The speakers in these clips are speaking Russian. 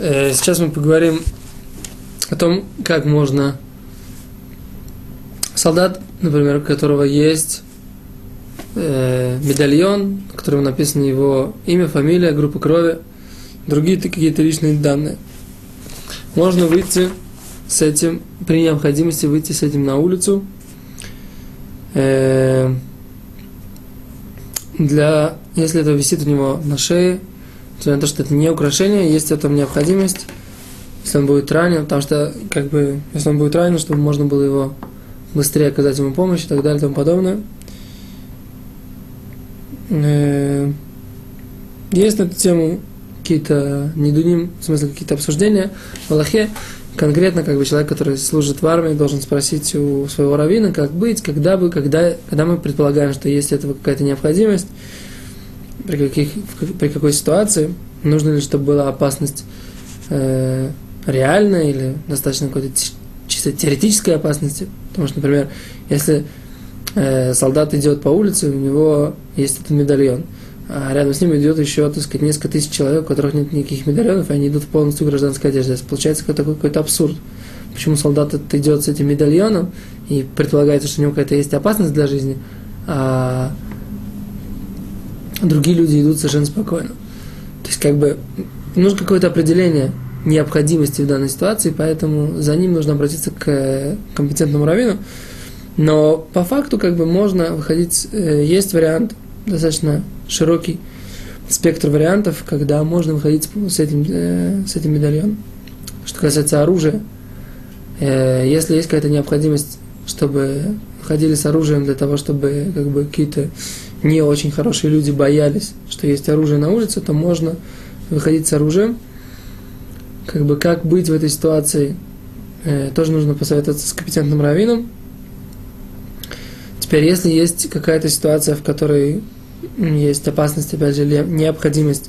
Э, сейчас мы поговорим о том, как можно солдат, например, у которого есть э, медальон, на котором написано его имя, фамилия, группа крови, другие какие-то личные данные. Можно выйти с этим, при необходимости выйти с этим на улицу, э, для, если это висит у него на шее, несмотря на то, что это не украшение, есть в этом необходимость, если он будет ранен, потому что, как бы, если он будет ранен, чтобы можно было его быстрее оказать ему помощь и так далее и тому подобное. Э, есть на эту тему какие-то недуним, в смысле какие-то обсуждения в Аллахе. Конкретно, как бы человек, который служит в армии, должен спросить у своего равина, как быть, когда бы, когда, когда мы предполагаем, что есть этого какая-то необходимость, при, каких, при какой ситуации, нужно ли, чтобы была опасность э, реальная или достаточно какой-то чисто теоретической опасности. Потому что, например, если э, солдат идет по улице, у него есть этот медальон, а рядом с ним идет еще, так сказать, несколько тысяч человек, у которых нет никаких медальонов, и они идут в полностью гражданской одежде. Получается какой-то, какой-то абсурд. Почему солдат идет с этим медальоном, и предполагается, что у него какая-то есть опасность для жизни, а другие люди идут совершенно спокойно. То есть, как бы, нужно какое-то определение необходимости в данной ситуации, поэтому за ним нужно обратиться к компетентному раввину. Но по факту, как бы, можно выходить, э, есть вариант достаточно широкий спектр вариантов, когда можно выходить с этим, э, с этим медальоном. Что касается оружия, э, если есть какая-то необходимость, чтобы ходили с оружием для того, чтобы как бы какие-то не очень хорошие люди боялись, что есть оружие на улице, то можно выходить с оружием. Как бы как быть в этой ситуации, э, тоже нужно посоветоваться с компетентным раввином. Теперь, если есть какая-то ситуация, в которой есть опасность, опять же, необходимость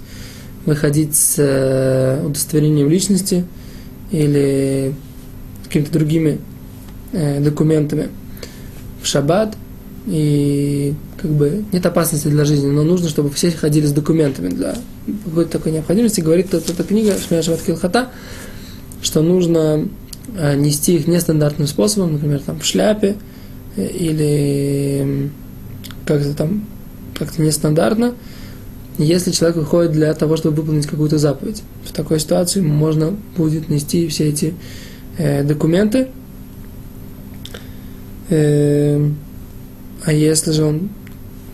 выходить с э, удостоверением личности или какими-то другими э, документами в шаббат, и как бы нет опасности для жизни, но нужно, чтобы все ходили с документами для какой-то такой необходимости. Говорит эта, эта книга Шмия Шаббат Килхата, что нужно э, нести их нестандартным способом, например, там в шляпе или как-то там как-то нестандартно, если человек выходит для того, чтобы выполнить какую-то заповедь. В такой ситуации можно будет нести все эти э, документы. Э, а если же он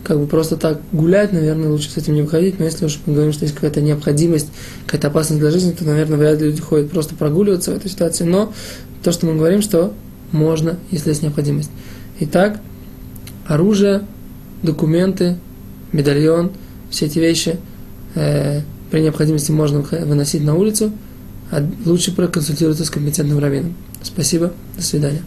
как бы просто так гулять, наверное, лучше с этим не выходить. Но если уж мы говорим, что есть какая-то необходимость, какая-то опасность для жизни, то, наверное, вряд ли люди ходят просто прогуливаться в этой ситуации. Но то, что мы говорим, что можно, если есть необходимость. Итак, оружие, документы, медальон, все эти вещи э, при необходимости можно выносить на улицу, а лучше проконсультироваться с компетентным раввином. Спасибо, до свидания.